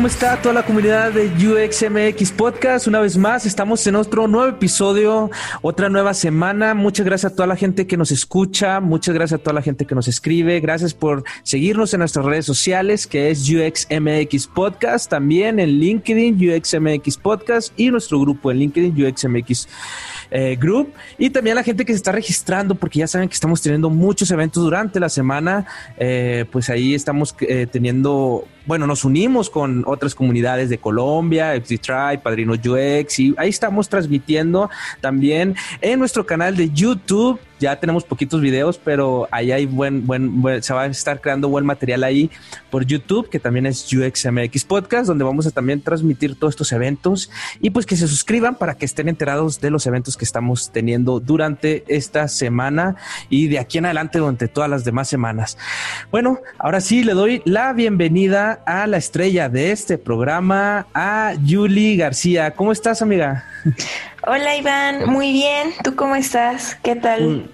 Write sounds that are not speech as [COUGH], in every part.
¿Cómo está toda la comunidad de UXMX Podcast? Una vez más, estamos en otro nuevo episodio, otra nueva semana. Muchas gracias a toda la gente que nos escucha, muchas gracias a toda la gente que nos escribe. Gracias por seguirnos en nuestras redes sociales, que es UXMX Podcast, también en LinkedIn, UXMX Podcast y nuestro grupo en LinkedIn, UXMX eh, Group. Y también a la gente que se está registrando, porque ya saben que estamos teniendo muchos eventos durante la semana. Eh, pues ahí estamos eh, teniendo bueno, nos unimos con otras comunidades de Colombia, Tribe, Padrino UX, y ahí estamos transmitiendo también en nuestro canal de YouTube ya tenemos poquitos videos, pero ahí hay buen, buen, se va a estar creando buen material ahí por YouTube, que también es UXMX Podcast, donde vamos a también transmitir todos estos eventos y pues que se suscriban para que estén enterados de los eventos que estamos teniendo durante esta semana y de aquí en adelante durante todas las demás semanas. Bueno, ahora sí le doy la bienvenida a la estrella de este programa, a Julie García. ¿Cómo estás, amiga? [LAUGHS] Hola Iván, muy bien. ¿Tú cómo estás? ¿Qué tal?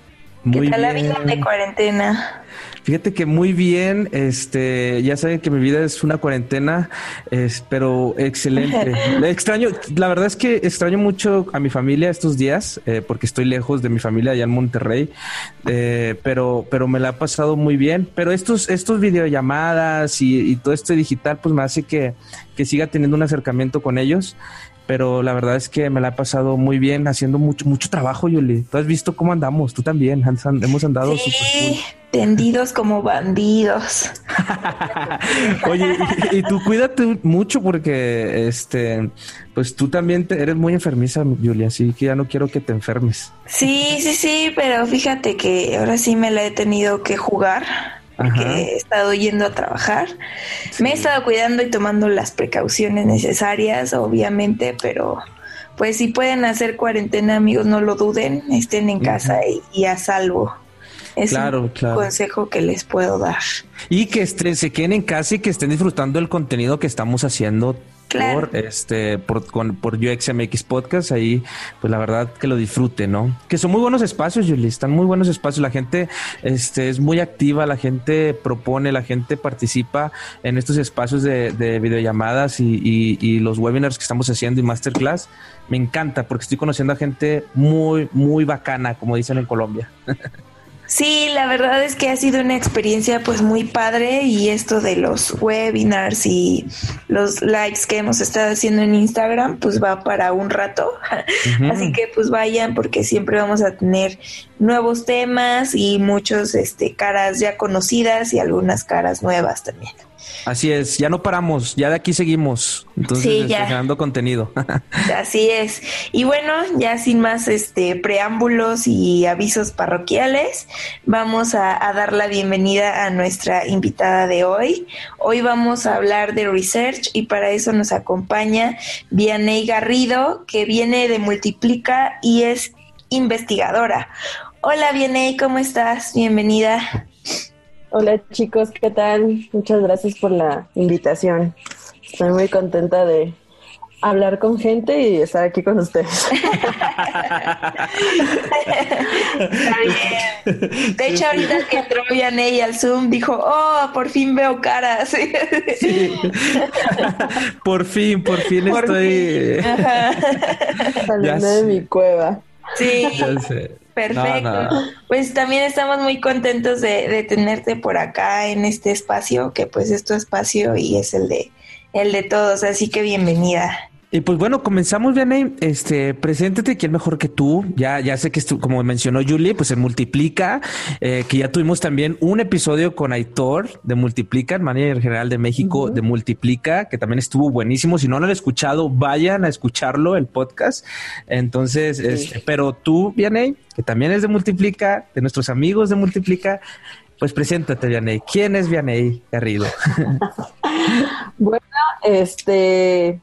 ¿Qué tal la vida de cuarentena? Fíjate que muy bien, este, ya saben que mi vida es una cuarentena, es, pero excelente. [LAUGHS] extraño, la verdad es que extraño mucho a mi familia estos días, eh, porque estoy lejos de mi familia allá en Monterrey, eh, pero, pero me la ha pasado muy bien. Pero estos, estos videollamadas y, y todo esto digital, pues me hace que, que siga teniendo un acercamiento con ellos pero la verdad es que me la he pasado muy bien haciendo mucho mucho trabajo, Yuli. Tú has visto cómo andamos, tú también, hemos andado sí, tendidos como bandidos. [LAUGHS] Oye, y, tú cuídate mucho porque este pues tú también eres muy enfermiza, Julia, así que ya no quiero que te enfermes. Sí, sí, sí, pero fíjate que ahora sí me la he tenido que jugar porque he estado yendo a trabajar. Me he estado cuidando y tomando las precauciones necesarias, obviamente, pero pues si pueden hacer cuarentena, amigos, no lo duden, estén en casa y, a salvo. Es un consejo que les puedo dar. Y que se queden en casa y que estén disfrutando del contenido que estamos haciendo por este por, con, por UXMX Podcast ahí pues la verdad que lo disfrute no que son muy buenos espacios Julie están muy buenos espacios. La gente este es muy activa la gente propone la gente participa en estos espacios de, de videollamadas y, y, los webinars que estamos haciendo y masterclass. Me encanta porque estoy conociendo a gente muy muy bacana como dicen en Colombia [LAUGHS] Sí, la verdad es que ha sido una experiencia pues muy padre y esto de los webinars y los likes que hemos estado haciendo en Instagram pues va para un rato. [LAUGHS] Así que pues vayan porque siempre vamos a tener nuevos temas y muchos este caras ya conocidas y algunas caras nuevas también. Así es, ya no paramos, ya de aquí seguimos. Entonces, sí, generando contenido. [LAUGHS] Así es. Y bueno, ya sin más este preámbulos y avisos parroquiales, vamos a, dar la bienvenida a nuestra invitada de hoy. Hoy vamos a hablar de research y para eso nos acompaña Vianey Garrido, que viene de Multiplica y es investigadora. Hola Vianey, ¿cómo estás? Bienvenida. Hola chicos, ¿qué tal? Muchas gracias por la invitación. Estoy muy contenta de hablar con gente y estar aquí con ustedes. [LAUGHS] de hecho, ahorita que entró Vianey al Zoom, dijo, oh, por fin veo caras. sí. [LAUGHS] por fin, por fin estoy saliendo de mi cueva. Sí. Perfecto. Pues también estamos muy contentos de, tenerte por acá en este espacio, que pues es tu espacio y es el de el de todos, así que bienvenida. Y pues bueno, comenzamos, Vianey. Este, preséntate, ¿quién mejor que tú? Ya, ya sé que como mencionó Julie, pues se multiplica, eh, que ya tuvimos también un episodio con Aitor de Multiplica, el manager general de México de Multiplica, que también estuvo buenísimo. Si no lo han escuchado, vayan a escucharlo, el podcast. Entonces, este, pero tú, Vianey, que también es de Multiplica, de nuestros amigos de Multiplica, pues preséntate, Vianey. ¿Quién es Vianey Garrido? [LAUGHS] bueno, este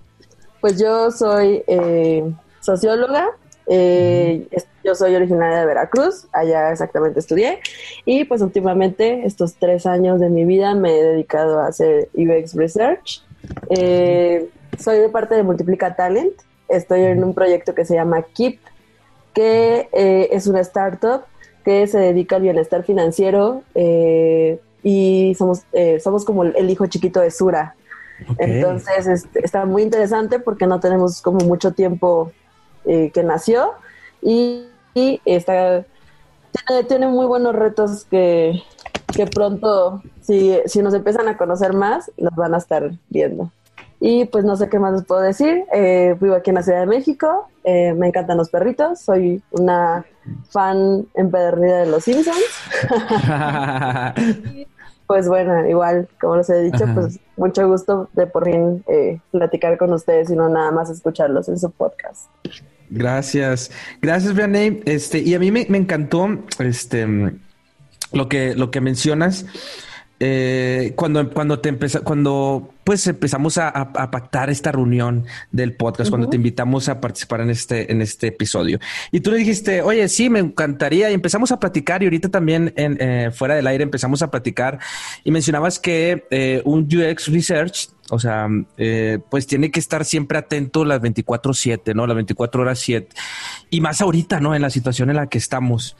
pues yo soy eh, socióloga, eh, yo soy originaria de Veracruz, allá exactamente estudié, y pues últimamente estos tres años de mi vida me he dedicado a hacer UX Research. Eh, soy de parte de Multiplica Talent, estoy en un proyecto que se llama KIP, que es una startup que se dedica al bienestar financiero y somos, somos como el hijo chiquito de Sura. Entonces este, está muy interesante porque no tenemos como mucho tiempo eh, que nació y, está, tiene, muy buenos retos que, pronto, si, si nos empiezan a conocer más, los van a estar viendo. Y pues no sé qué más les puedo decir. Eh, vivo aquí en la Ciudad de México. Eh, me encantan los perritos. Soy una fan empedernida de los Simpsons. [LAUGHS] [LAUGHS] [LAUGHS] pues bueno, igual, como les he dicho, pues mucho gusto de por fin eh, platicar con ustedes y no nada más escucharlos en su podcast. Gracias, gracias, Vianney. Este, y a mí me, me encantó este lo que, lo que mencionas. Eh, cuando, cuando te empezó, cuando pues empezamos a, pactar esta reunión del podcast, cuando te invitamos a participar en este, en este episodio. Y tú le dijiste, oye, sí, me encantaría. Y empezamos a platicar y ahorita también en, eh, fuera del aire empezamos a platicar y mencionabas que eh, un UX Research o sea, eh, pues tiene que estar siempre atento las 24/7, ¿no? Las 24 horas 7. Y más ahorita, ¿no? En la situación en la que estamos.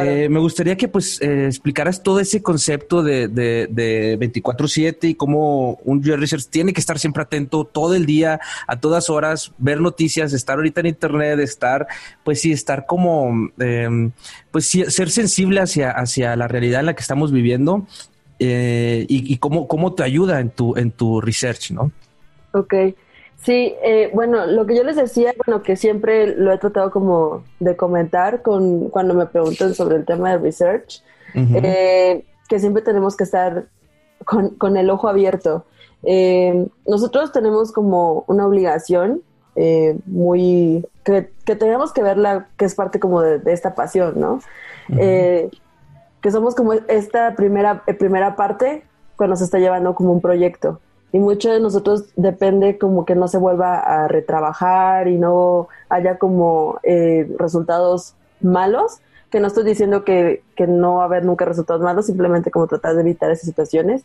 Eh, me gustaría que pues eh, explicaras todo ese concepto de, de, de 24/7 y cómo un UX Research tiene que estar siempre atento todo el día, a todas horas, ver noticias, estar ahorita en Internet, estar, pues sí, estar como, em, pues sí, ser sensible hacia, hacia la realidad en la que estamos viviendo eh, y, cómo, cómo te ayuda en tu, en tu research, ¿no? Ok. Sí, eh, bueno, lo que yo les decía, bueno, que siempre lo he tratado como de comentar con cuando me preguntan sobre el tema de research, eh, que siempre tenemos que estar con, con el ojo abierto. nosotros tenemos como una obligación muy que, que, tenemos que verla, que es parte como de, esta pasión, ¿no? Que somos como esta primera, eh, primera parte cuando se está llevando como un proyecto. Y mucho de nosotros depende como que no se vuelva a retrabajar y no haya como eh, resultados malos, que no estoy diciendo que, que no va a haber nunca resultados malos, simplemente como tratar de evitar esas situaciones.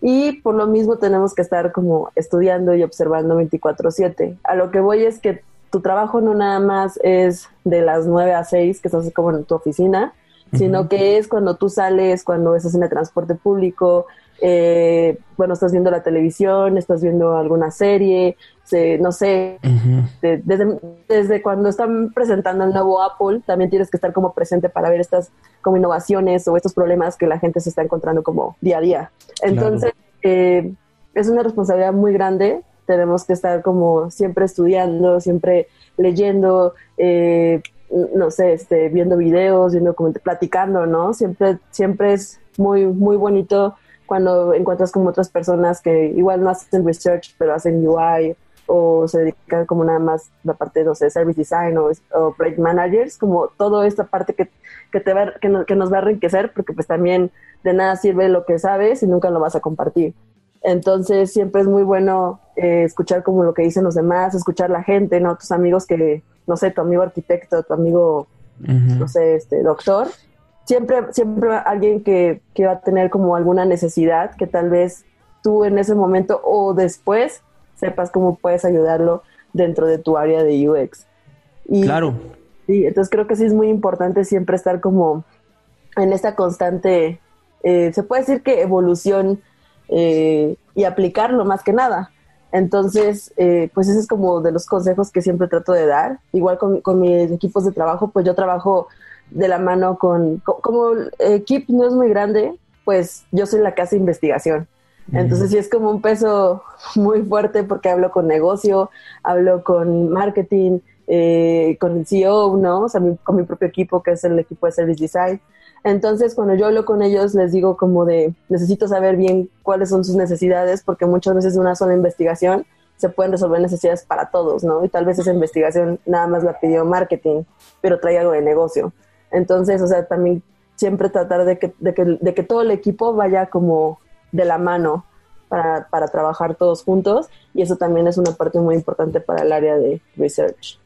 Y por lo mismo tenemos que estar como estudiando y observando 24/7. A lo que voy es que tu trabajo no nada más es de las 9 a 6, que estás como en tu oficina, sino que es cuando tú sales, cuando estás en el transporte público, eh, bueno, estás viendo la televisión, estás viendo alguna serie, no sé, desde, desde, cuando están presentando el nuevo Apple, también tienes que estar como presente para ver estas como innovaciones o estos problemas que la gente se está encontrando como día a día. Entonces, eh, es una responsabilidad muy grande, tenemos que estar como siempre estudiando, siempre leyendo, eh, no sé, este, viendo videos, viendo platicando, ¿no? Siempre, siempre es muy, muy bonito cuando encuentras como otras personas que igual no hacen research, pero hacen UI o se dedican como nada más la parte, no sé, service design o, project managers, como toda esta parte que, que te va, que, que nos va a enriquecer, porque pues también de nada sirve lo que sabes y nunca lo vas a compartir. Entonces siempre es muy bueno eh, escuchar como lo que dicen los demás, escuchar la gente, ¿no? Tus amigos que, no sé, tu amigo arquitecto, tu amigo, no sé, este, doctor. Siempre, siempre alguien que, que va a tener como alguna necesidad que tal vez tú en ese momento o después sepas cómo puedes ayudarlo dentro de tu área de UX. Y, claro. Sí, entonces creo que sí es muy importante siempre estar como en esta constante, eh, se puede decir que evolución eh, y aplicarlo más que nada. Entonces, eh, pues ese es como de los consejos que siempre trato de dar. Igual con, con mis equipos de trabajo, pues yo trabajo de la mano con, como el equipo no es muy grande, pues yo soy la que hace investigación. Entonces sí es como un peso [LAUGHS] muy fuerte porque hablo con negocio, hablo con marketing, eh, con el CEO, ¿no? O sea, con mi propio equipo, que es el equipo de Service Design. Entonces, cuando yo hablo con ellos, les digo como de, necesito saber bien cuáles son sus necesidades, porque muchas veces una sola investigación se pueden resolver necesidades para todos, ¿no? Y tal vez esa investigación nada más la pidió marketing, pero trae algo de negocio. Entonces, o sea, también siempre tratar de que, de que, de que todo el equipo vaya como de la mano para, para trabajar todos juntos y eso también es una parte muy importante para el área de research.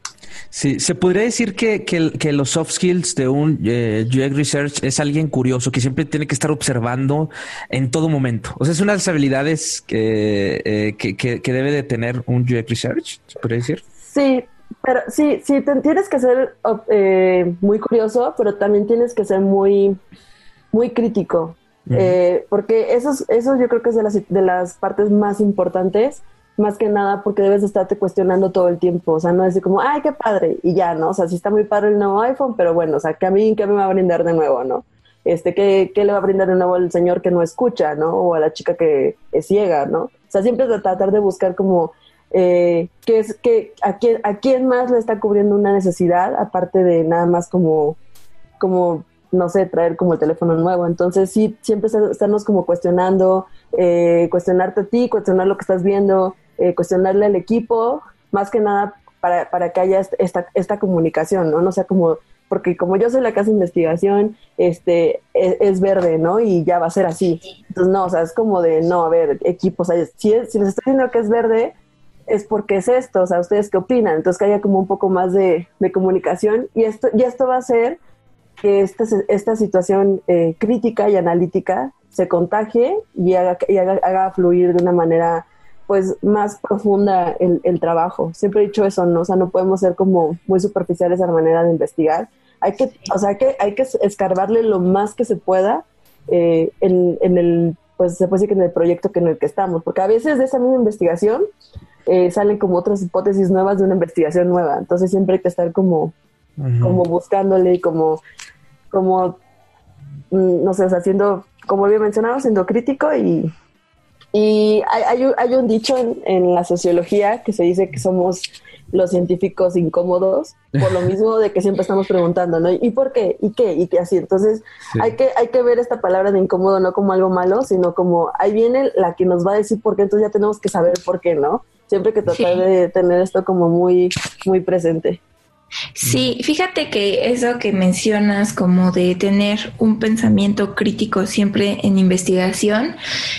Sí, se podría decir que, que, los soft skills de un eh, UX Research es alguien curioso que siempre tiene que estar observando en todo momento. O sea, es una de las habilidades que, eh, que, debe de tener un UX Research, se podría decir. Sí, pero sí, sí, tienes que ser eh, muy curioso, pero también tienes que ser muy, muy crítico. porque eso, eso yo creo que es de las, de las partes más importantes más que nada porque debes estarte cuestionando todo el tiempo, o sea, no decir como, ay, qué padre, y ya, ¿no? O sea, sí está muy padre el nuevo iPhone, pero bueno, o sea, ¿qué a mí qué me va a brindar de nuevo, no? Este, ¿qué, ¿qué, le va a brindar de nuevo al señor que no escucha, ¿no? O a la chica que es ciega, ¿no? O sea, siempre tratar de buscar como, eh, qué es, que, a, quién, a quién más le está cubriendo una necesidad, aparte de nada más como, como no sé, traer como el teléfono nuevo. Entonces, sí, siempre estarnos como cuestionando, eh, cuestionarte a ti, cuestionar lo que estás viendo, eh, cuestionarle al equipo, más que nada para, para que haya esta, esta comunicación, ¿no? No sea como, porque como yo soy la casa de investigación, este, e, es, verde, ¿no? Y ya va a ser así. Entonces, no, o sea, es como de, no, a ver, equipo, o sea, si, si les estoy diciendo que es verde, es porque es esto, o sea, ¿ustedes qué opinan? Entonces, que haya como un poco más de, de comunicación y esto, y esto va a hacer que esta, esta situación eh, crítica y analítica se contagie y haga, y haga, haga fluir de una manera pues más profunda el, el, trabajo. Siempre he dicho eso, ¿no? O sea, no podemos ser como muy superficiales a la manera de investigar. Hay que, o sea, que, hay que escarbarle lo más que se pueda eh, en, en, el, pues se puede decir que en el proyecto que en el que estamos, porque a veces de esa misma investigación eh, salen como otras hipótesis nuevas de una investigación nueva. Entonces siempre hay que estar como, como buscándole y como, como, mm, no sé, o sea, siendo, como había mencionado, siendo crítico y y hay, hay, un dicho en, la sociología que se dice que somos los científicos incómodos, por lo [LAUGHS] mismo de que siempre estamos preguntando, ¿no? ¿Y por qué? ¿Y qué? ¿Y qué así? Entonces, hay, que, hay que ver esta palabra de incómodo no como algo malo, sino como ahí viene la que nos va a decir por qué, entonces ya tenemos que saber por qué, ¿no? Siempre que tratar de tener esto como muy, muy presente. Sí, fíjate que eso que mencionas como de tener un pensamiento crítico siempre en investigación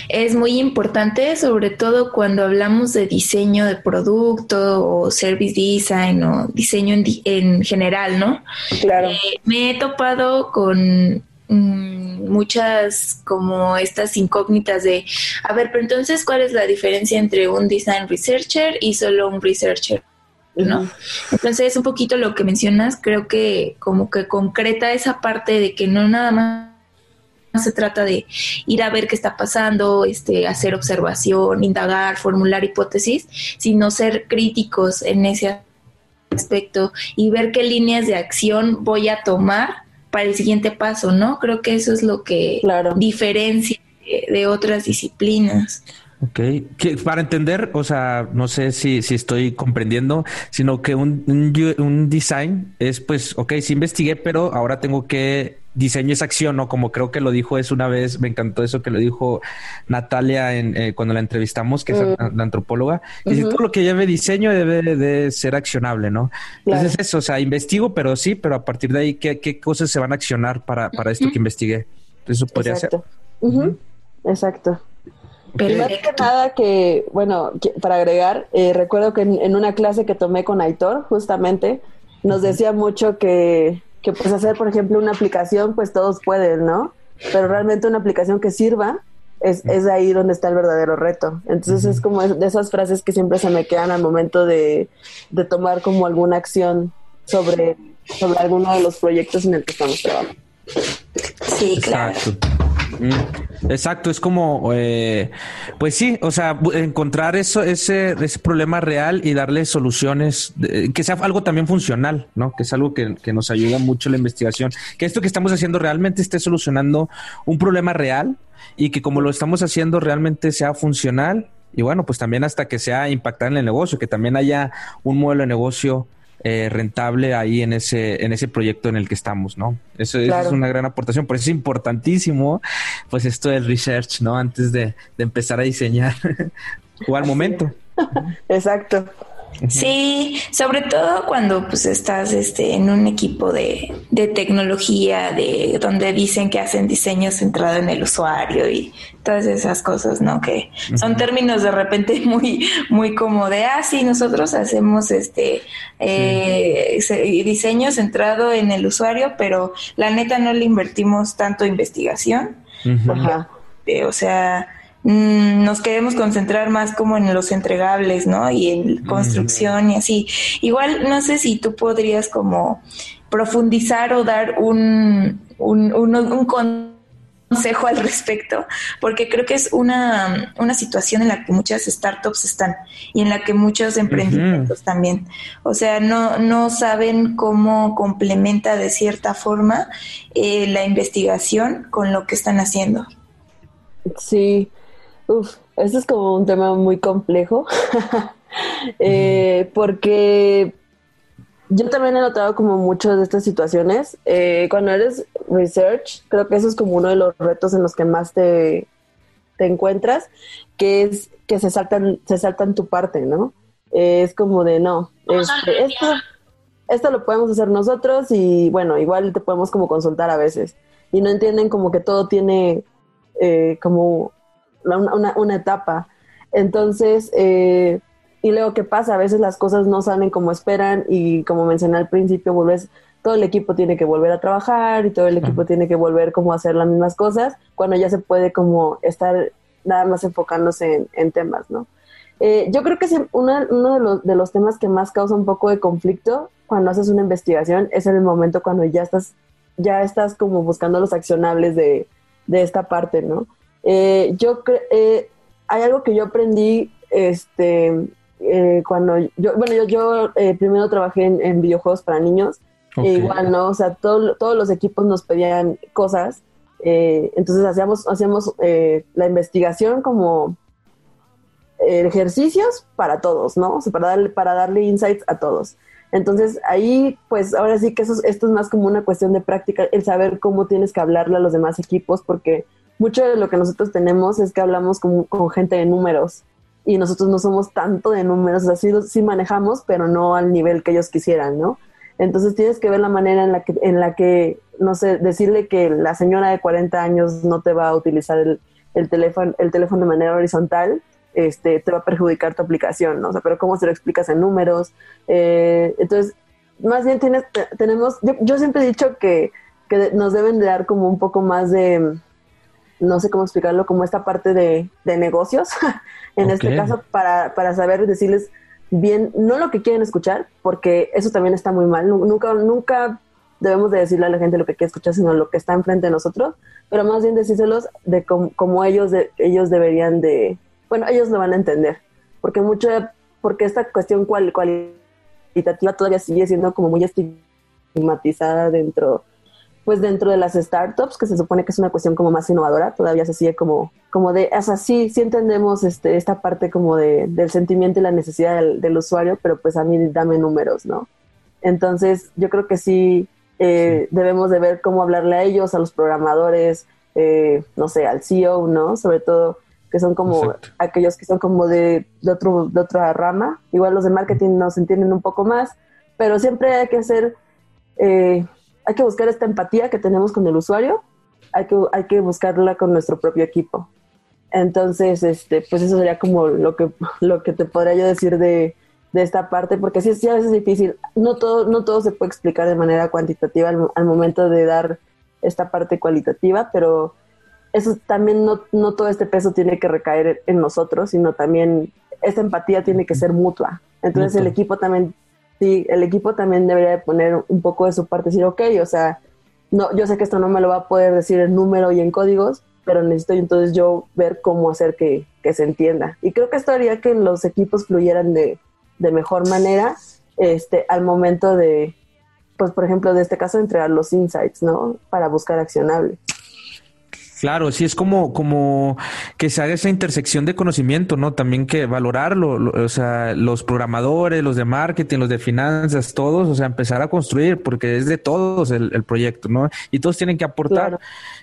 es muy importante, sobre todo cuando hablamos de diseño de producto o service design o diseño en, general, ¿no? Claro. Eh, me he topado con mm, muchas como estas incógnitas de, a ver, pero entonces, ¿cuál es la diferencia entre un design researcher y solo un researcher? ¿No? Entonces, un poquito lo que mencionas, creo que como que concreta esa parte de que no nada más se trata de ir a ver qué está pasando, este, hacer observación, indagar, formular hipótesis, sino ser críticos en ese aspecto y ver qué líneas de acción voy a tomar para el siguiente paso, ¿no? Creo que eso es lo que diferencia de otras disciplinas. Ok, que para entender, o sea, no sé si, si estoy comprendiendo, sino que un, un, design es pues, ok, sí investigué, pero ahora tengo que diseño esa acción, ¿no? Como creo que lo dijo es una vez, me encantó eso que lo dijo Natalia en, eh, cuando la entrevistamos, que es mm. la antropóloga, y todo lo que lleve diseño debe de ser accionable, ¿no? Entonces eso, o sea, investigo, pero sí, pero a partir de ahí, ¿qué, qué cosas se van a accionar para, para esto que investigué? Eso podría ser. Exacto. Y más que nada que, bueno, para agregar, eh, recuerdo que en, una clase que tomé con Aitor, justamente, nos decía mucho que, que, pues hacer, por ejemplo, una aplicación, pues todos pueden, ¿no? Pero realmente una aplicación que sirva es, es ahí donde está el verdadero reto. Entonces es como de esas frases que siempre se me quedan al momento de, de tomar como alguna acción sobre, sobre alguno de los proyectos en el que estamos trabajando. Sí, claro. Mm, exacto, es como, eh, pues sí, o sea, encontrar eso, ese, ese problema real y darle soluciones, que sea algo también funcional, ¿no? Que es algo que, que, nos ayuda mucho la investigación. Que esto que estamos haciendo realmente esté solucionando un problema real y que como lo estamos haciendo realmente sea funcional y bueno, pues también hasta que sea impactar en el negocio, que también haya un modelo de negocio eh, rentable ahí en ese, en ese proyecto en el que estamos, ¿no? Eso, es una gran aportación, por eso es importantísimo, pues esto del research, ¿no? Antes de, de empezar a diseñar [LAUGHS] o al momento. [LAUGHS] Exacto. Sí, sobre todo cuando pues estás este, en un equipo de, de, tecnología, de donde dicen que hacen diseño centrado en el usuario y todas esas cosas, ¿no? Que son términos de repente [LAUGHS] muy, muy como de, ah, sí, nosotros hacemos este eh, diseño centrado en el usuario, pero la neta no le invertimos tanto investigación. Eh, o sea, Mm, nos queremos concentrar más como en los entregables, ¿no? Y en construcción y así. Igual, no sé si tú podrías como profundizar o dar un, un, un, consejo al respecto, porque creo que es una, una, situación en la que muchas startups están y en la que muchos emprendimientos también. O sea, no, no saben cómo complementa de cierta forma eh, la investigación con lo que están haciendo. Sí, Uf, eso es como un tema muy complejo, [LAUGHS] eh, porque yo también he notado como muchas de estas situaciones. Eh, cuando eres research, creo que eso es como uno de los retos en los que más te, te encuentras, que es que se saltan, se saltan tu parte, ¿no? Eh, es como de, no, este, esto, esto lo podemos hacer nosotros y bueno, igual te podemos como consultar a veces. Y no entienden como que todo tiene como una, una etapa. Entonces, eh, y luego, ¿qué pasa? A veces las cosas no salen como esperan y como mencioné al principio, vuelves, todo el equipo tiene que volver a trabajar y todo el equipo tiene que volver como a hacer las mismas cosas cuando ya se puede como estar nada más enfocándose en, temas, ¿no? Eh, yo creo que uno, uno de, los, de los temas que más causa un poco de conflicto cuando haces una investigación es en el momento cuando ya estás, ya estás como buscando los accionables de, de esta parte, ¿no? Eh, yo eh, hay algo que yo aprendí este eh, cuando yo bueno yo, yo eh, primero trabajé en, videojuegos para niños e igual no o sea todos los equipos nos pedían cosas entonces hacíamos hacíamos la investigación como ejercicios para todos no o sea, para darle para darle insights a todos. Entonces ahí pues ahora sí que eso esto es más como una cuestión de práctica el saber cómo tienes que hablarle a los demás equipos porque mucho de lo que nosotros tenemos es que hablamos con, gente de números y nosotros no somos tanto de números, así sí, manejamos, pero no al nivel que ellos quisieran, ¿no? Entonces tienes que ver la manera en la que, en la que no sé, decirle que la señora de 40 años no te va a utilizar el, teléfono, el teléfono de manera horizontal, este, te va a perjudicar tu aplicación, ¿no? O sea, pero ¿cómo se lo explicas en números? Eh, entonces, más bien tienes, tenemos, yo, yo siempre he dicho que, que nos deben de dar como un poco más de, no sé cómo explicarlo, como esta parte de, negocios, [LAUGHS] en este caso, para, para saber decirles bien, no lo que quieren escuchar, porque eso también está muy mal. Nunca, nunca debemos de decirle a la gente lo que quiere escuchar, sino lo que está enfrente de nosotros, pero más bien decírselos de cómo, ellos, de, ellos deberían de, bueno, ellos lo van a entender, porque mucho, porque esta cuestión cual, cualitativa todavía sigue siendo como muy estigmatizada dentro pues dentro de las startups, que se supone que es una cuestión como más innovadora, todavía se sigue como, como de, o sea, sí, sí entendemos este, esta parte como de, del sentimiento y la necesidad del, usuario, pero pues a mí dame números, ¿no? Entonces, yo creo que sí, eh, debemos de ver cómo hablarle a ellos, a los programadores, eh, no sé, al CEO, ¿no? Sobre todo que son como aquellos que son como de, de, otro, de otra rama. Igual los de marketing nos entienden un poco más, pero siempre hay que hacer eh, hay que buscar esta empatía que tenemos con el usuario, hay que, hay que buscarla con nuestro propio equipo. Entonces, este, pues eso sería como lo que, [LAUGHS] lo que te podría yo decir de, de esta parte, porque sí, sí, a veces es difícil. No todo, no todo se puede explicar de manera cuantitativa al, momento de dar esta parte cualitativa, pero eso también no, no todo este peso tiene que recaer en nosotros, sino también esta empatía tiene que ser mutua. Entonces el equipo también sí, el equipo también debería de poner un poco de su parte, decir, ok, o sea, no, yo sé que esto no me lo va a poder decir en número y en códigos, pero necesito entonces yo ver cómo hacer que, se entienda. Y creo que esto haría que los equipos fluyeran de, de mejor manera este, al momento de, pues por ejemplo, de este caso, entregar los insights, ¿no? Para buscar accionable. Claro, sí es como, como que se haga esa intersección de conocimiento, ¿no? También que valorarlo, o sea, los programadores, los de marketing, los de finanzas, todos, o sea, empezar a construir, porque es de todos el, proyecto, ¿no? Y todos tienen que aportar.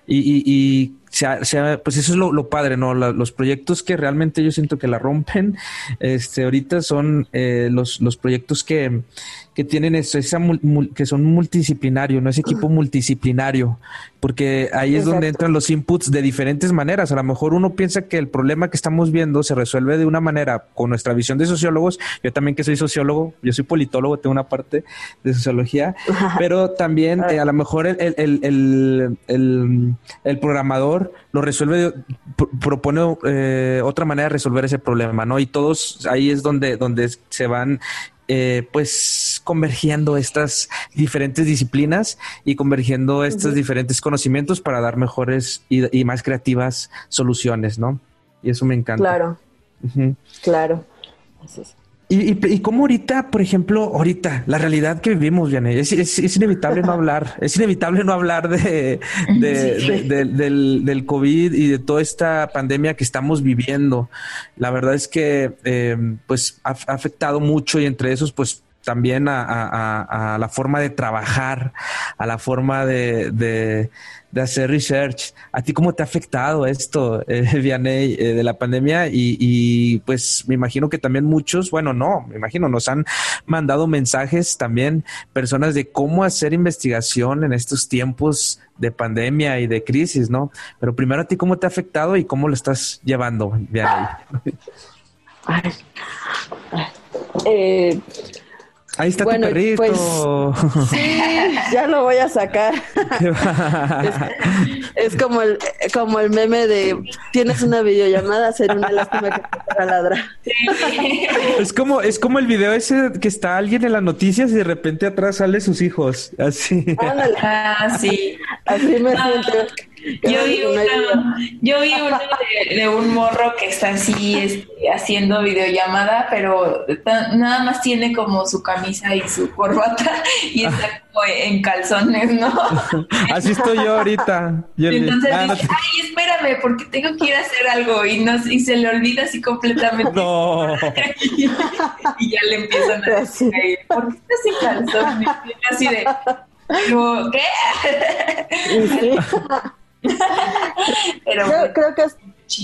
Y, y, y sea, pues eso es lo, padre, ¿no? los proyectos que realmente yo siento que la rompen, este, ahorita son eh, los, los proyectos que, que tienen eso, esa, que son multidisciplinarios, no es equipo multidisciplinario, porque ahí es donde entran los inputs de diferentes maneras. A lo mejor uno piensa que el problema que estamos viendo se resuelve de una manera con nuestra visión de sociólogos. Yo también que soy sociólogo, yo soy politólogo, tengo una parte de sociología, pero también eh, a lo mejor el, el, el, el, el lo resuelve, propone eh, otra manera de resolver ese problema, ¿no? Y todos ahí es donde, donde se van eh, pues convergiendo estas diferentes disciplinas y convergiendo estos diferentes conocimientos para dar mejores y, más creativas soluciones, ¿no? Y eso me encanta. Claro. Claro. Y, y, y como ahorita, por ejemplo, ahorita, la realidad que vivimos, Vianney, es, es, inevitable no hablar, es inevitable no hablar de, del, del, COVID y de toda esta pandemia que estamos viviendo. La verdad es que, eh, pues, ha, afectado mucho y entre esos, pues, también a, la forma de trabajar, a la forma de, hacer research. ¿A ti cómo te ha afectado esto, eh, [LAUGHS] Vianney, eh, de la pandemia? Y, pues me imagino que también muchos, bueno, no, me imagino, nos han mandado mensajes también personas de cómo hacer investigación en estos tiempos de pandemia y de crisis, ¿no? Pero primero a ti, ¿cómo te ha afectado y cómo lo estás llevando, Vianney? Eh, Ahí está tu perrito. Pues, [LAUGHS] sí, ya lo voy a sacar. es, como el como el meme de tienes una videollamada, ser una lástima que te para ladrar. Es como es como el video ese que está alguien en las noticias y de repente atrás sale sus hijos, así. Ah, sí. Así me siento. Yo vi, una, yo vi uno de, un morro que está así este, haciendo videollamada, pero nada más tiene como su camisa y su corbata y está como en calzones, ¿no? [LAUGHS] Así estoy yo ahorita. Entonces ah, dije, ay, espérame, porque tengo que ir a hacer algo y, no, y se le olvida así completamente. No. [LAUGHS] y, ya le empiezan a decir, ¿por qué estás en calzones? Y así de, ¿qué? [LAUGHS] Pero creo, que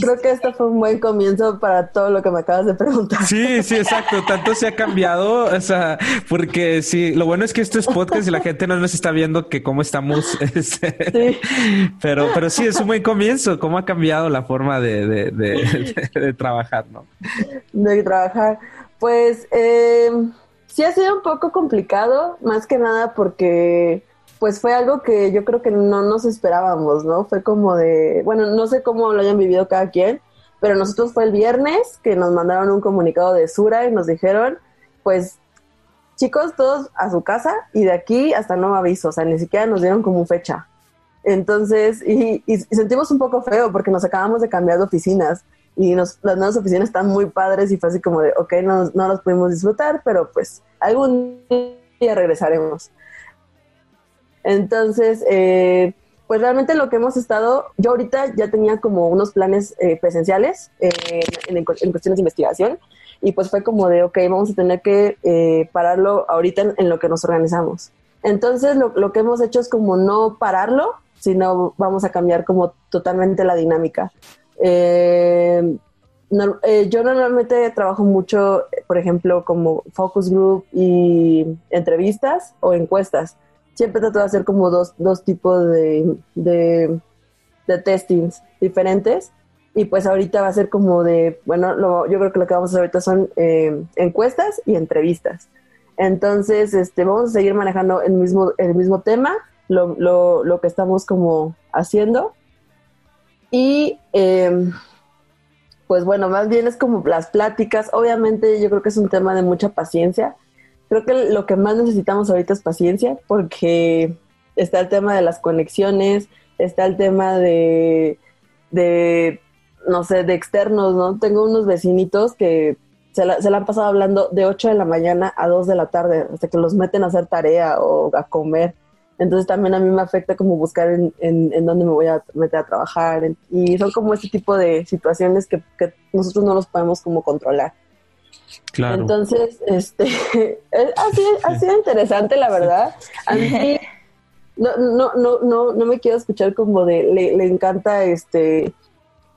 Creo que esto fue un buen comienzo para todo lo que me acabas de preguntar. Sí, sí, exacto. Tanto se ha cambiado, o sea, porque sí, lo bueno es que esto es podcast y la gente no nos está viendo que cómo estamos. [LAUGHS] Este, pero, pero sí, es un buen comienzo. ¿Cómo ha cambiado la forma de, de, trabajar, no? De trabajar. Pues eh, sí ha sido un poco complicado, más que nada porque pues fue algo que yo creo que no nos esperábamos, ¿no? Fue como de, bueno, no sé cómo lo hayan vivido cada quien, pero nosotros fue el viernes que nos mandaron un comunicado de Sura y nos dijeron, pues chicos, todos a su casa y de aquí hasta nuevo aviso, o sea, ni siquiera nos dieron como fecha. Entonces, y, sentimos un poco feo porque nos acabamos de cambiar de oficinas y las nuevas oficinas están muy padres y fue así como de, ok, no, no los pudimos disfrutar, pero pues algún día regresaremos. Entonces, eh, pues realmente lo que hemos estado, yo ahorita ya tenía como unos planes eh, presenciales eh, en, cuestiones de investigación y pues fue como de, ok, vamos a tener que pararlo ahorita en, lo que nos organizamos. Entonces lo, lo, que hemos hecho es como no pararlo, sino vamos a cambiar como totalmente la dinámica. yo normalmente trabajo mucho, por ejemplo, como focus group y entrevistas o encuestas siempre trato de hacer como dos, dos tipos de, de, testings diferentes. Y pues ahorita va a ser como de, bueno, lo, yo creo que lo que vamos a hacer ahorita son eh, encuestas y entrevistas. Entonces, este, vamos a seguir manejando el mismo, el mismo tema, lo, lo, lo que estamos como haciendo. Y em, pues bueno, más bien es como las pláticas. Obviamente yo creo que es un tema de mucha paciencia creo que lo que más necesitamos ahorita es paciencia, porque está el tema de las conexiones, está el tema de, de, no sé, de externos, ¿no? Tengo unos vecinitos que se la, se la han pasado hablando de 8 de la mañana a 2 de la tarde, hasta que los meten a hacer tarea o a comer. Entonces también a mí me afecta como buscar en, en, dónde me voy a meter a trabajar. y son como este tipo de situaciones que, que nosotros no los podemos como controlar. Claro. Entonces, este, [LAUGHS] ha, sido, interesante, la verdad. A mí no, no, no, no, no me quiero escuchar como de, le, le encanta este,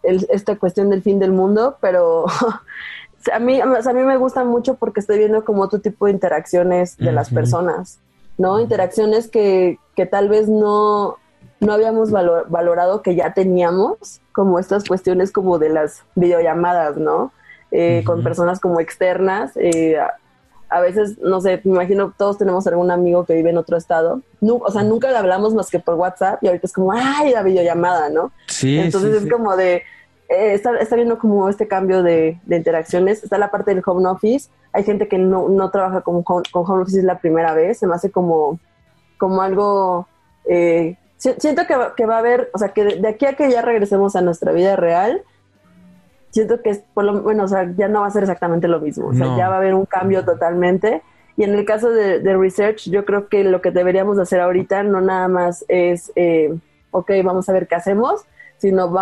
esta cuestión del fin del mundo, pero [LAUGHS] a mí, a mí me gusta mucho porque estoy viendo como otro tipo de interacciones de las personas. ¿no? Interacciones que, que tal vez no, no habíamos valorado que ya teníamos, como estas cuestiones como de las videollamadas, ¿no? Eh, con personas como externas. Eh, a, veces, no sé, me imagino todos tenemos algún amigo que vive en otro estado. o sea, nunca le hablamos más que por WhatsApp y ahorita es como, ay, la videollamada, ¿no? Sí. Entonces es como de, eh, está, está, viendo como este cambio de, de, interacciones. Está la parte del home office. Hay gente que no, no trabaja con, con, home office la primera vez. Se me hace como, como algo... Eh, siento que, que, va a haber, o sea, que de, aquí a que ya regresemos a nuestra vida real, siento que por lo bueno, o sea, ya no va a ser exactamente lo mismo. O sea, ya va a haber un cambio totalmente. Y en el caso de, de, research, yo creo que lo que deberíamos hacer ahorita no nada más es, eh, ok, vamos a ver qué hacemos, sino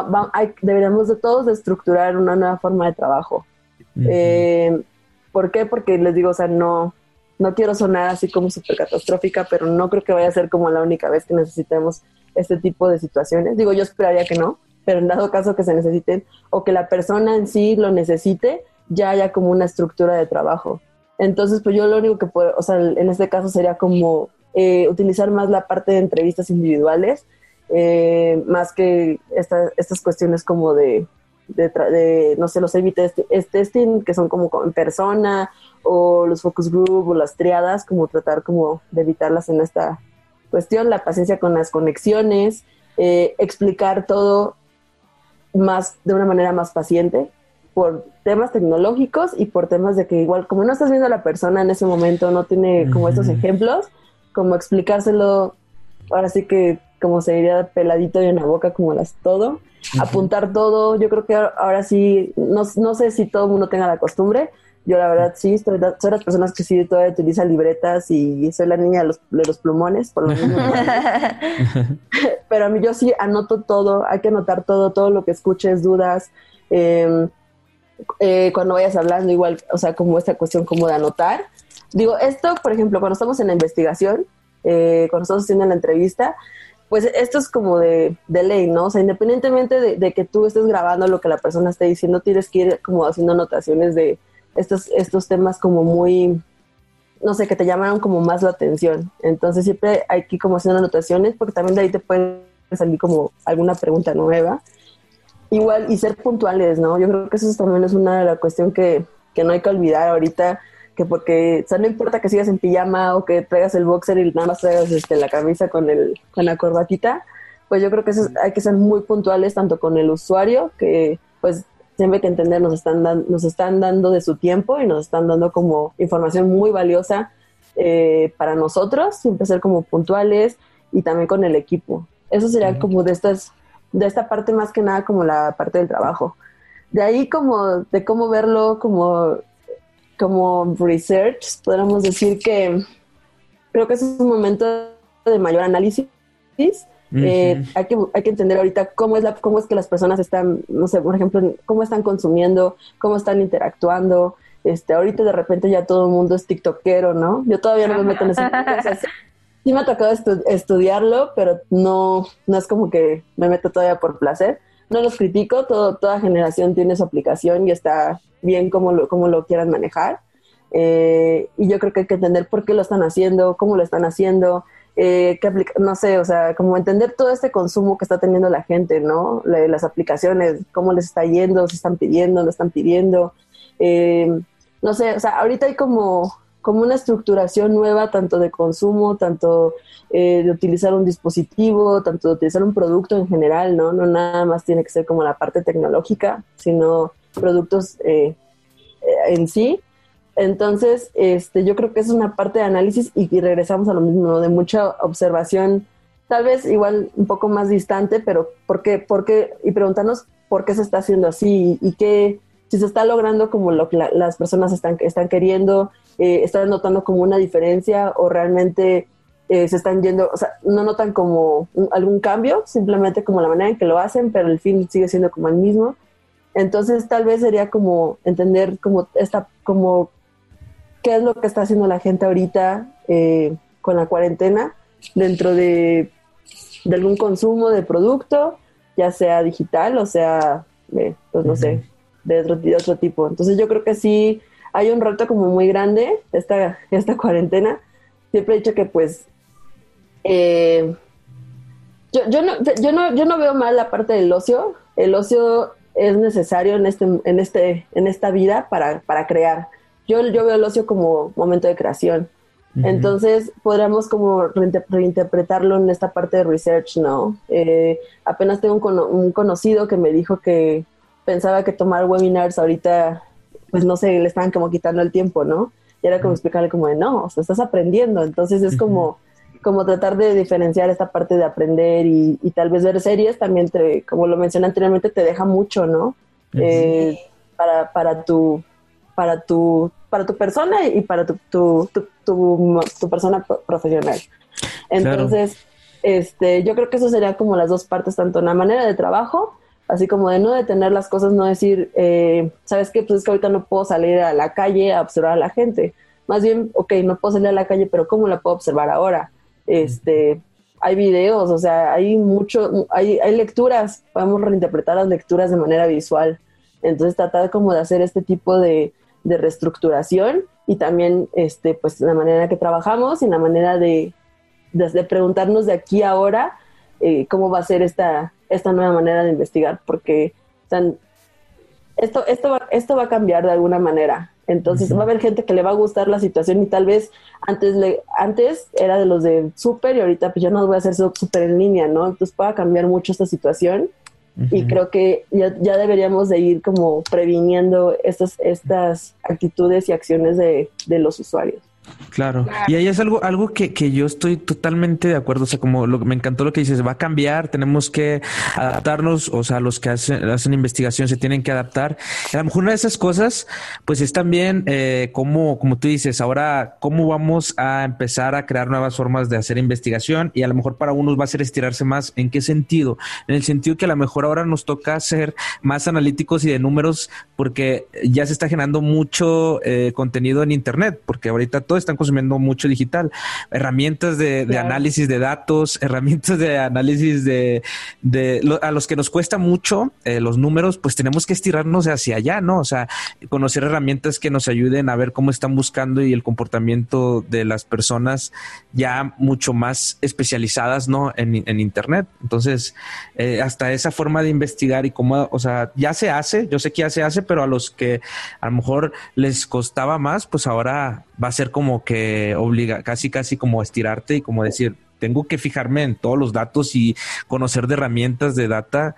deberíamos de todos de estructurar una nueva forma de trabajo. Eh, ¿Por qué? Porque les digo, o sea, no, no quiero sonar así como súper catastrófica, pero no creo que vaya a ser como la única vez que necesitemos este tipo de situaciones. Digo, yo esperaría que no, pero en dado caso que se necesiten o que la persona en sí lo necesite, ya haya como una estructura de trabajo. Entonces, pues yo lo único que puedo, o sea, en este caso sería como eh, utilizar más la parte de entrevistas individuales eh, más que estas cuestiones como de, de, no sé, los A-B testing, que son como en persona, o los focus group, o las triadas, como tratar como de evitarlas en esta cuestión, la paciencia con las conexiones, eh, explicar todo más de una manera más paciente por temas tecnológicos y por temas de que igual como no estás viendo a la persona en ese momento, no tiene como estos ejemplos, como explicárselo ahora sí que como se diría peladito y en la boca como las todo, apuntar todo, yo creo que ahora sí, no, no sé si todo el mundo tenga la costumbre, yo la verdad sí, soy, soy las personas que sí todavía utilizan libretas y soy la niña de los, de los plumones, por lo menos. [LAUGHS] [LAUGHS] Pero a mí yo sí anoto todo, hay que anotar todo, todo lo que escuches, dudas. Em, eh, cuando vayas hablando, igual, o sea, como esta cuestión como de anotar. Digo, esto, por ejemplo, cuando estamos en la investigación, eh, cuando estamos haciendo la entrevista, pues esto es como de, ley, ¿no? O sea, independientemente de, que tú estés grabando lo que la persona esté diciendo, tienes que ir como haciendo anotaciones de estos, estos temas como muy, no sé, que te llamaron como más la atención. Entonces siempre hay que ir como haciendo anotaciones porque también de ahí te pueden salir como alguna pregunta nueva. Igual, y ser puntuales, ¿no? Yo creo que eso también es una de las cuestiones que, que no hay que olvidar ahorita que porque, o sea, no importa que sigas en pijama o que traigas el boxer y nada más traigas este, la camisa con, el, con la corbatita, pues yo creo que eso hay que ser muy puntuales tanto con el usuario, que pues siempre hay que entender, nos están, nos están dando de su tiempo y nos están dando como información muy valiosa eh, para nosotros, siempre ser como puntuales y también con el equipo. Eso sería como de estas, de esta parte más que nada como la parte del trabajo. De ahí como de cómo verlo como como research, podríamos decir que creo que es un momento de mayor análisis. Eh, hay, que, hay que entender ahorita cómo es, la, cómo es que las personas están, no sé, por ejemplo, cómo están consumiendo, cómo están interactuando. Este, ahorita de repente ya todo el mundo es tiktokero, ¿no? Yo todavía no me meto en ese Sí me ha tocado estudiarlo, pero no, no es como que me meto todavía por placer. No los critico, todo, toda generación tiene su aplicación y está bien cómo lo, cómo lo quieran manejar. Eh, y yo creo que hay que entender por qué lo están haciendo, cómo lo están haciendo, eh, qué no sé, o sea, como entender todo este consumo que está teniendo la gente, ¿no? las aplicaciones, cómo les está yendo, si están pidiendo, no están pidiendo. Eh, no sé, o sea, ahorita hay como, como una estructuración nueva, tanto de consumo, tanto de utilizar un dispositivo, tanto de utilizar un producto en general, ¿no? No nada más tiene que ser como la parte tecnológica, sino productos eh, eh, en sí. Entonces, este, yo creo que es una parte de análisis y, regresamos a lo mismo, de mucha observación tal vez igual un poco más distante, pero ¿por qué? ¿Por qué? Y preguntarnos por qué se está haciendo así y, qué, si se está logrando como lo que las personas están, están queriendo, eh, están notando como una diferencia o realmente eh, se están yendo, o sea, no notan como algún cambio, simplemente como la manera en que lo hacen, pero el fin sigue siendo como el mismo. Entonces tal vez sería como entender como esta, como qué es lo que está haciendo la gente ahorita eh, con la cuarentena dentro de, algún consumo de producto, ya sea digital o sea, eh, pues no sé, de otro, de otro tipo. Entonces yo creo que sí hay un reto como muy grande esta, esta cuarentena. Siempre he dicho que pues eh, yo, yo, no, yo, no, yo no veo mal la parte del ocio. El ocio es necesario en, este, en, este, en esta vida para, para crear. Yo, yo veo el ocio como momento de creación. Entonces, podríamos como reinterpretarlo en esta parte de research, ¿no? Eh, apenas tengo un, un, conocido que me dijo que pensaba que tomar webinars ahorita, pues no sé, le estaban como quitando el tiempo, ¿no? Y era como explicarle como de, no, o sea, estás aprendiendo. Entonces es como como tratar de diferenciar esta parte de aprender y, tal vez ver series también, te, como lo mencioné anteriormente, te deja mucho, ¿no? Eh, para, para, tu, para, tu, para tu persona y para tu, tu, tu, persona profesional. Entonces, este, yo creo que eso sería como las dos partes, tanto en la manera de trabajo, así como de no detener las cosas, no decir, eh, ¿sabes qué? Pues es que ahorita no puedo salir a la calle a observar a la gente. Más bien, ok, no puedo salir a la calle, pero ¿cómo la puedo observar ahora? este, hay videos, o sea, hay mucho, hay, hay lecturas, podemos reinterpretar las lecturas de manera visual. Entonces tratar como de hacer este tipo de, de reestructuración y también este, pues la manera que trabajamos y la manera de, de, preguntarnos de aquí a ahora eh, cómo va a ser esta, esta nueva manera de investigar, porque esto, esto, va, esto va a cambiar de alguna manera. Entonces va a haber gente que le va a gustar la situación y tal vez antes le, antes era de los de súper y ahorita pues ya no voy a hacer súper en línea, ¿no? Entonces pueda cambiar mucho esta situación y creo que ya, ya, deberíamos de ir como previniendo estas, estas actitudes y acciones de, de los usuarios. Claro. Y ahí es algo, algo que, que, yo estoy totalmente de acuerdo. O sea, como lo, me encantó lo que dices, va a cambiar, tenemos que adaptarnos. O sea, los que hacen, hacen investigación se tienen que adaptar. A lo mejor una de esas cosas, pues es también eh, como, como tú dices, ahora, cómo vamos a empezar a crear nuevas formas de hacer investigación. Y a lo mejor para unos va a ser estirarse más. ¿En qué sentido? En el sentido que a lo mejor ahora nos toca ser más analíticos y de números porque ya se está generando mucho eh, contenido en Internet, porque ahorita todo están consumiendo mucho digital. Herramientas de, análisis de datos, [LAUGHS] herramientas de análisis de, a los que nos cuesta mucho eh, los números, pues tenemos que estirarnos hacia allá, ¿no? O sea, conocer herramientas que nos ayuden a ver cómo están buscando y el comportamiento de las personas ya mucho más especializadas, ¿no? En, Internet. Entonces, eh, hasta esa forma de investigar y cómo, o sea, ya se hace, yo sé que ya se hace, pero a los que a lo mejor les costaba más, pues ahora va a ser como que obliga, casi, casi como estirarte y como decir, tengo que fijarme en todos los datos y conocer de herramientas de data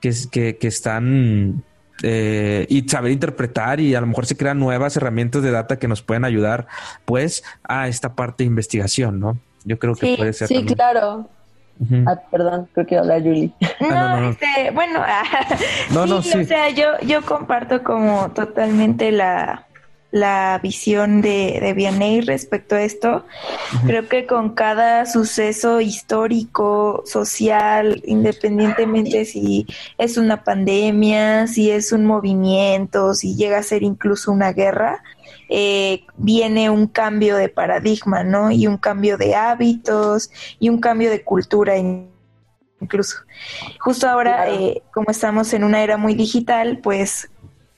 que, que, que están eh, y saber interpretar y a lo mejor se crean nuevas herramientas de data que nos pueden ayudar pues a esta parte de investigación, ¿no? Yo creo que puede ser. Sí, claro. ah, perdón, creo que habla Julie. Ah, no, Este, bueno, [LAUGHS] no, no, sí. o sea, yo, yo comparto como totalmente la, la visión de, de Vianney respecto a esto. Creo que con cada suceso histórico, social, independientemente si es una pandemia, si es un movimiento, si llega a ser incluso una guerra, eh, viene un cambio de paradigma, ¿no? Y un cambio de hábitos y un cambio de cultura incluso. Justo ahora, eh, como estamos en una era muy digital, pues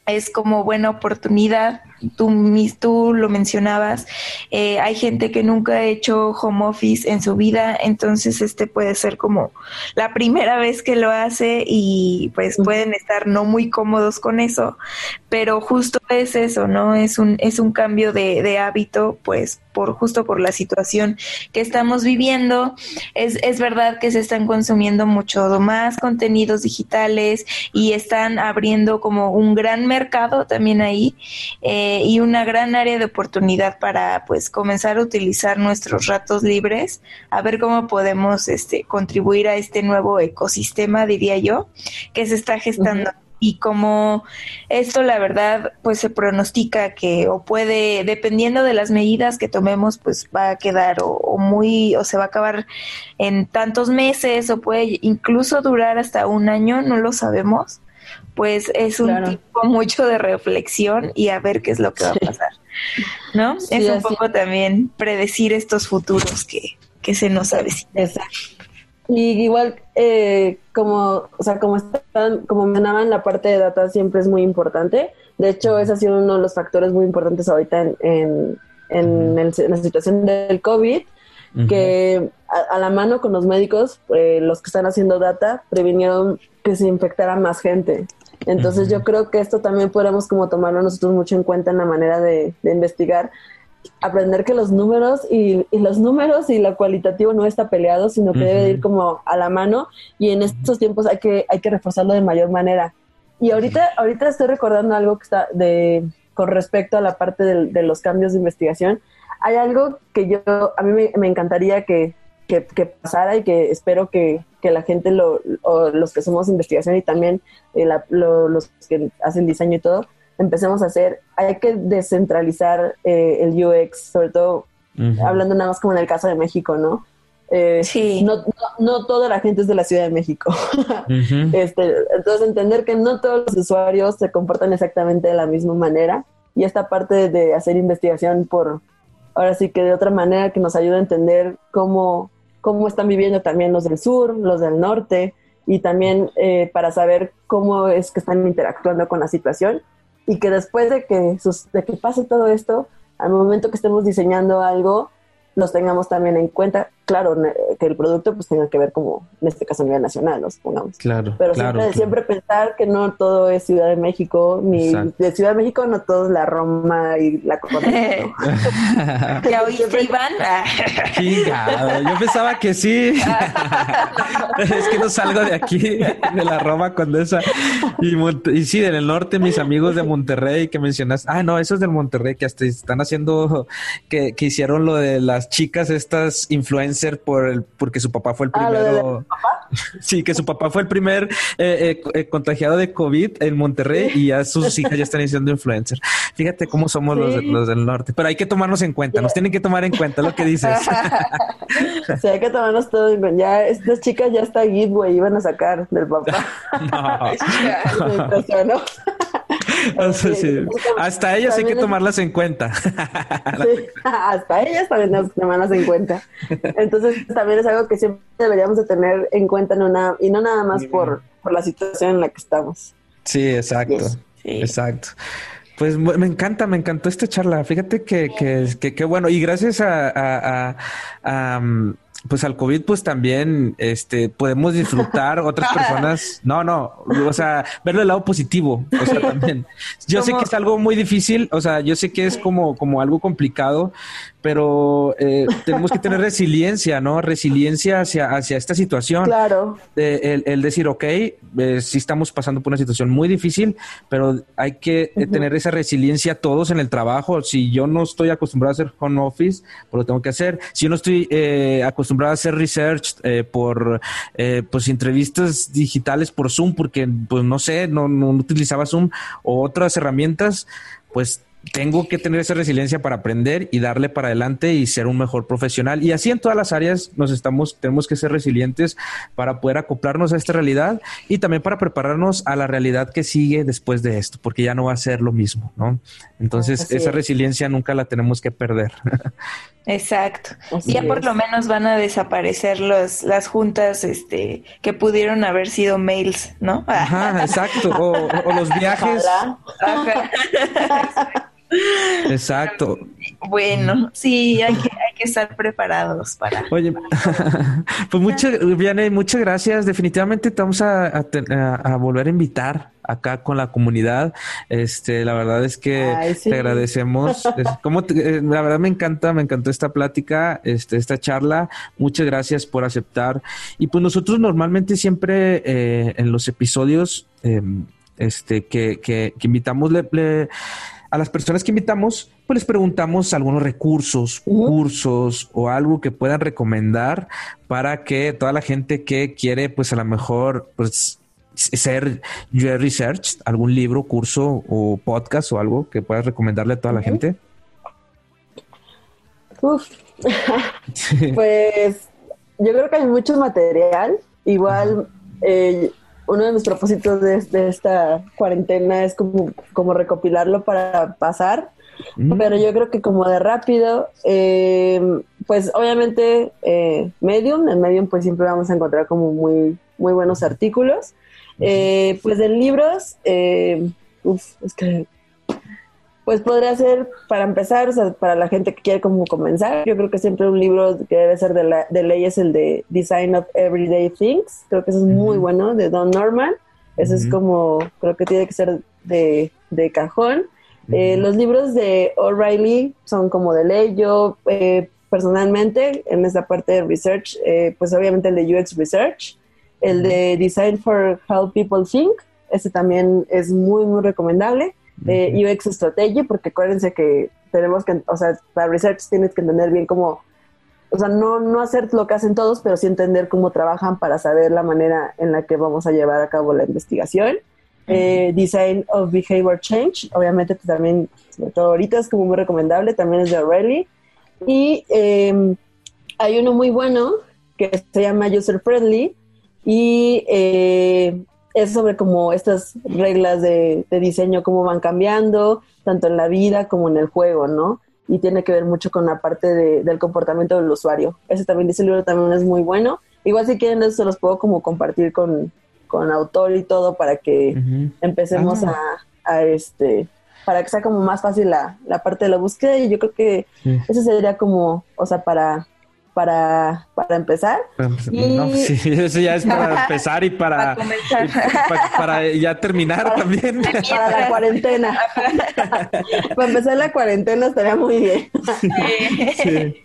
es como buena oportunidad tú, tú lo mencionabas, eh, hay gente que nunca ha hecho home office en su vida, entonces este puede ser como la primera vez que lo hace y pues pueden estar no muy cómodos con eso, pero justo es eso, ¿no? Es un, es un cambio de, de hábito, pues por justo por la situación que estamos viviendo. Es, es verdad que se están consumiendo mucho más contenidos digitales y están abriendo como un gran mercado también ahí. Eh, eh, y una gran área de oportunidad para pues comenzar a utilizar nuestros ratos libres, a ver cómo podemos este, contribuir a este nuevo ecosistema, diría yo, que se está gestando. Y como esto, la verdad, pues se pronostica que o puede, dependiendo de las medidas que tomemos, pues va a quedar o muy, o se va a acabar en tantos meses, o puede incluso durar hasta un año, no lo sabemos pues es un tiempo mucho de reflexión y a ver qué es lo que va a pasar, ¿no? es un poco también predecir estos futuros que, que se nos avecinan. Exacto. Y igual, eh, como, o sea, como están, como mencionaban, la parte de data siempre es muy importante. De hecho, ese ha sido uno de los factores muy importantes ahorita en, en, en, la situación del COVID, que a, la mano con los médicos, eh, los que están haciendo data, previnieron que se infectara más gente. Entonces yo creo que esto también podemos como tomarlo nosotros mucho en cuenta en la manera de, investigar, aprender que los números y, los números y lo cualitativo no está peleado, sino que debe ir como a la mano y en estos tiempos hay que, hay que reforzarlo de mayor manera. Y ahorita, ahorita estoy recordando algo que está de, con respecto a la parte de, los cambios de investigación. Hay algo que yo, a mí me encantaría que, que, pasara y que espero que, la gente, lo, o los que somos investigación y también eh, los que hacen diseño y todo, empecemos a hacer. Hay que descentralizar eh, el UX, sobre todo hablando nada más como en el caso de México, ¿no? Eh, sí. No, no, toda la gente es de la Ciudad de México. [LAUGHS] este, entonces, entender que no todos los usuarios se comportan exactamente de la misma manera y esta parte de hacer investigación por, ahora sí que de otra manera que nos ayuda a entender cómo, cómo están viviendo también los del sur, los del norte, y también eh, para saber cómo es que están interactuando con la situación y que después de que, de que pase todo esto, al momento que estemos diseñando algo, los tengamos también en cuenta. Claro, que el producto pues tenga que ver como, en este caso a nivel nacional, los pongamos. Claro. Pero siempre, siempre pensar que no todo es Ciudad de México, ni de Ciudad de México no todo es la Roma y la Copa. [LAUGHS] ¿Ya oíste, Iván? [LAUGHS] Yo pensaba que sí. [LAUGHS] es que no salgo de aquí, de la Roma Condesa. Y, y sí, en el norte, mis amigos de Monterrey que mencionas. Ah, no, eso es del Monterrey, que hasta están haciendo, que, que hicieron lo de las chicas, estas influencer, por el, porque su papá fue el ah, primero. [LAUGHS] sí, que su papá fue el primer eh, eh, eh, contagiado de COVID en Monterrey y ya sus hijas ya están siendo influencer. Fíjate cómo somos los, los, del norte, pero hay que tomarnos en cuenta, nos tienen que tomar en cuenta lo que dices. [LAUGHS] sí, hay que tomarnos todo en cuenta. Ya, estas chicas ya está giveaway, iban a sacar del papá. [LAUGHS] no. [LAUGHS] Hasta ellas hay que tomarlas en cuenta. [LAUGHS] [LAUGHS] hasta ellas también las tomarlas en cuenta. Entonces también es algo que siempre deberíamos de tener en cuenta en una, y no nada más por, por la situación en la que estamos. Sí, exacto. Exacto. Pues me encanta, me encantó esta charla. Fíjate que, que, que, bueno, y gracias a, a, mm, pues al COVID, pues también este, podemos disfrutar otras [LAUGHS] personas. No, no, o sea, verlo del lado positivo. O sea, también. [LAUGHS] Yo sé que es algo muy difícil, o sea, yo sé que es como, como algo complicado, pero eh, tenemos que tener resiliencia, ¿no? Resiliencia hacia, hacia esta situación. Claro. el, decir, ok, eh, sí estamos pasando por una situación muy difícil, pero hay que eh, tener esa resiliencia todos en el trabajo. Si yo no estoy acostumbrado a hacer home office, pues lo tengo que hacer. Si yo no estoy eh, acostumbrado a hacer research por pues entrevistas digitales por Zoom, porque pues no sé, no, no utilizaba Zoom o otras herramientas, pues tengo que tener esa resiliencia para aprender y darle para adelante y ser un mejor profesional. Y así en todas las áreas nos estamos, tenemos que ser resilientes para poder acoplarnos a esta realidad y también para prepararnos a la realidad que sigue después de esto, porque ya no va a ser lo mismo, ¿no? Entonces, esa resiliencia nunca la tenemos que perder. [LAUGHS] Exacto. ya por lo menos van a desaparecer los, las juntas este, que pudieron haber sido mails, ¿no? Ajá, exacto. O, los [LAUGHS] viajes. [LAUGHS] Exacto. Bueno, sí, hay que, hay que estar preparados para. Oye, [LAUGHS] pues muchas, muchas gracias. Definitivamente te vamos a, volver a invitar acá con la comunidad. Este, la verdad es que te agradecemos. [LAUGHS] como eh, la verdad me encanta, me encantó esta plática, este, esta charla. Muchas gracias por aceptar. Y pues nosotros normalmente siempre eh, en los episodios, em, este, que, que, invitamos, le a las personas que invitamos, pues les preguntamos algunos recursos, cursos o algo que puedan recomendar para que toda la gente que quiere, pues a lo mejor, pues ser research, algún libro, curso o podcast o algo que puedas recomendarle a toda la gente. Uf. [LAUGHS] pues yo creo que hay mucho material. Igual eh, uno de mis propósitos de, esta cuarentena es como, como recopilarlo para pasar. Mm. Pero yo creo que como de rápido, eh, pues obviamente eh, Medium, en Medium pues siempre vamos a encontrar como muy, muy buenos artículos. Eh, pues de libros, uf, es que pues podría ser, para empezar, o sea, para la gente que quiere como comenzar, yo creo que siempre un libro que debe ser de, la, de ley es el de Design of Everyday Things, creo que eso es muy bueno, de Don Norman, eso es como, creo que tiene que ser de, de cajón. Eh, los libros de O'Reilly son como de ley, yo eh, personalmente en esta parte de research, eh, pues obviamente el de UX Research, el de Design for How People Think, ese también es muy, muy recomendable de UX Strategy, porque acuérdense que tenemos que, o sea, para research tienes que entender bien cómo, o sea, no, no hacer lo que hacen todos, pero sí entender cómo trabajan para saber la manera en la que vamos a llevar a cabo la investigación. Eh, design of Behavior Change, obviamente pues, también, sobre todo ahorita es como muy recomendable, también es de O'Reilly. Y em, hay uno muy bueno que se llama User Friendly y eh, es sobre como estas reglas de, diseño, cómo van cambiando, tanto en la vida como en el juego, ¿no? Y tiene que ver mucho con la parte del comportamiento del usuario. Ese también, ese libro también es muy bueno. Igual si quieren, eso se los puedo como compartir con, con autor y todo para que empecemos ah. a, este, para que sea como más fácil la, la parte de la búsqueda y yo creo que ese sería como, o sea, para, para, para empezar. [LAUGHS] sí, [LAUGHS] eso ya es para empezar y para, [LAUGHS] para, ya terminar también. Para la cuarentena. para empezar la cuarentena estaría muy bien. Sí.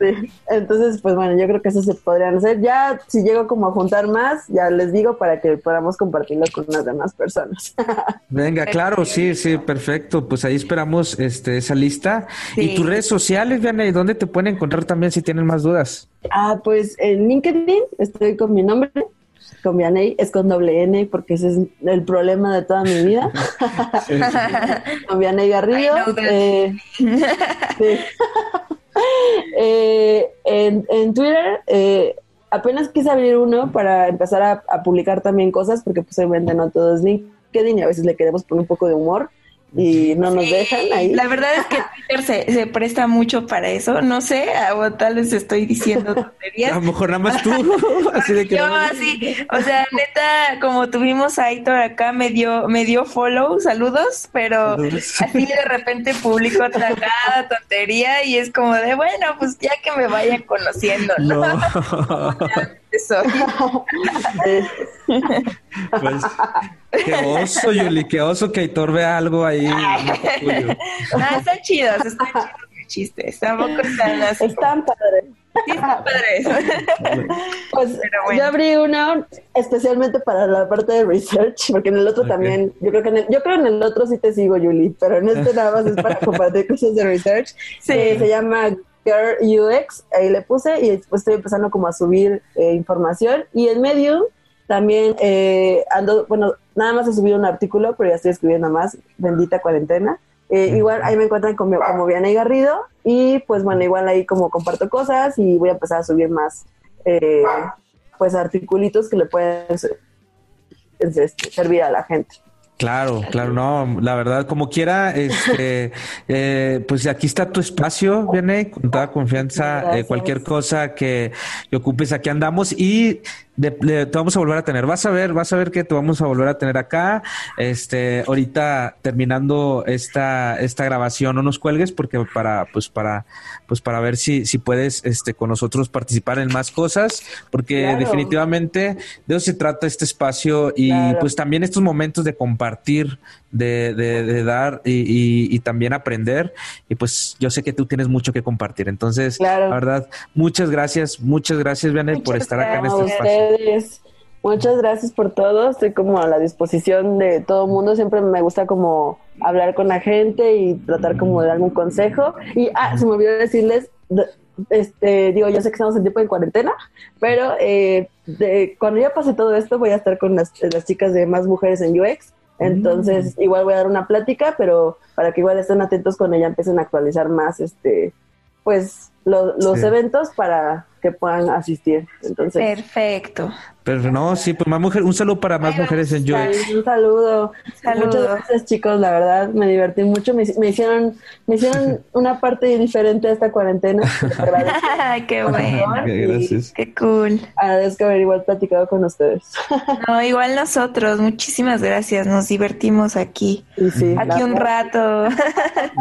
Entonces, pues bueno, yo creo que eso se podrían hacer. Ya si llego como a juntar más, ya les digo para que podamos compartirlo con las demás personas. Venga, claro, sí, sí, perfecto. Pues ahí esperamos este, esa lista. Y tus redes sociales, Vianney, ¿dónde te pueden encontrar también si tienen más dudas? Ah, pues en LinkedIn estoy con mi nombre, con Vianey, es con doble N, porque ese es el problema de toda mi vida. [LAUGHS] con Vianey Garrido. Eh, [LAUGHS] [LAUGHS] eh, en, Twitter, eh, apenas quise abrir uno para empezar a, publicar también cosas, porque pues obviamente no todo es LinkedIn y a veces le queremos poner un poco de humor y no nos dejan ahí. La verdad es que Twitter se, presta mucho para eso. No sé, o tal vez estoy diciendo [LAUGHS] tonterías. A lo mejor nada más tú. [LAUGHS] así de que Yo así, o sea, neta, como tuvimos a Aitor acá, me dio, me dio follow, saludos, pero [LAUGHS] así de repente publico otra cada tontería y es como de, bueno, pues ya que me vayan conociendo, ¿no? Eso. [LAUGHS] pues, qué oso, Yuli, qué oso que Aitor vea algo ahí. [LAUGHS] ah, están chidos, están chidos mis chistes. Tampoco están así. Están padres. Sí, están padres. [LAUGHS] pues yo abrí uno especialmente para la parte de research, porque en el otro también, yo creo que en el, yo creo en el otro sí te sigo, Yuli, pero en este nada más es para compartir cosas de research. Sí. se llama UX, ahí le puse y después estoy empezando como a subir eh, información. Y en Medium también eh, ando, bueno, nada más he subido un artículo, pero ya estoy escribiendo más, bendita cuarentena. Eh, igual ahí me encuentran como, como Viana Garrido y pues bueno, igual ahí como comparto cosas y voy a empezar a subir más pues articulitos que le pueden este, servir a la gente. Claro, claro, no, la verdad, como quiera, este, [LAUGHS] eh, pues aquí está tu espacio, viene con toda confianza, eh, cualquier cosa que, que, ocupes, aquí andamos y te vamos a volver a tener. Vas a ver, vas a ver que te vamos a volver a tener acá. Este, ahorita terminando esta, esta grabación, no nos cuelgues porque para, pues para, pues para ver si, si puedes, este, con nosotros participar en más cosas, porque definitivamente de eso se trata este espacio y pues también estos momentos de compartir, de, de, dar y, y, también aprender. Y pues yo sé que tú tienes mucho que compartir. Entonces, la verdad, muchas gracias, muchas gracias, Vianey, por estar acá en este espacio. Muchas gracias por todo. Estoy como a la disposición de todo el mundo. Siempre me gusta como hablar con la gente y tratar como de dar un consejo. Y, ah, se me olvidó decirles, este, digo, yo sé que estamos en tiempo de cuarentena, pero eh, cuando ya pase todo esto voy a estar con las, las chicas de Más Mujeres en UX. Entonces, mm. igual voy a dar una plática, pero para que igual estén atentos cuando ya empiecen a actualizar más, este, pues, los eventos para que puedan asistir. Entonces, Perfecto. Pero no, sí, pues más mujer, un saludo para más mujeres en UX. Un saludo. Muchas gracias, chicos, la verdad, me divertí mucho. Me, hicieron me hicieron [LAUGHS] una parte diferente de esta cuarentena. [LAUGHS] qué bueno. gracias. Qué cool. Agradezco haber igual platicado con ustedes. [LAUGHS] no, igual nosotros. Muchísimas gracias. Nos divertimos aquí. aquí un rato.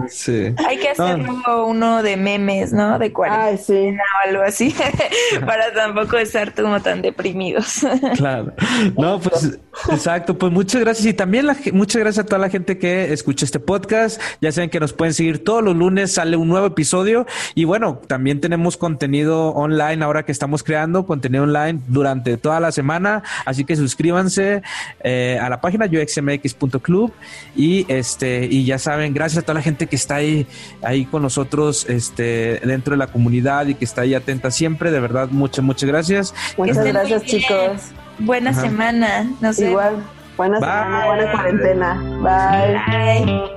sí. Hay que hacer uno de memes, ¿no? De cuarentena sí. o algo así. para tampoco estar como tan deprimidos. [LAUGHS] claro. No, pues exacto. Pues muchas gracias y también muchas gracias a toda la gente que escucha este podcast. Ya saben que nos pueden seguir todos los lunes, sale un nuevo episodio y bueno, también tenemos contenido online ahora que estamos creando contenido online durante toda la semana. Así que suscríbanse eh, a la página uxmx.club y este y ya saben, gracias a toda la gente que está ahí ahí con nosotros este dentro de la comunidad y que está ahí atenta siempre de verdad, muchas, muchas gracias. Muchas gracias, chicos. Buena semana. No sé. Igual. Buena semana, buena cuarentena. Bye. Bye.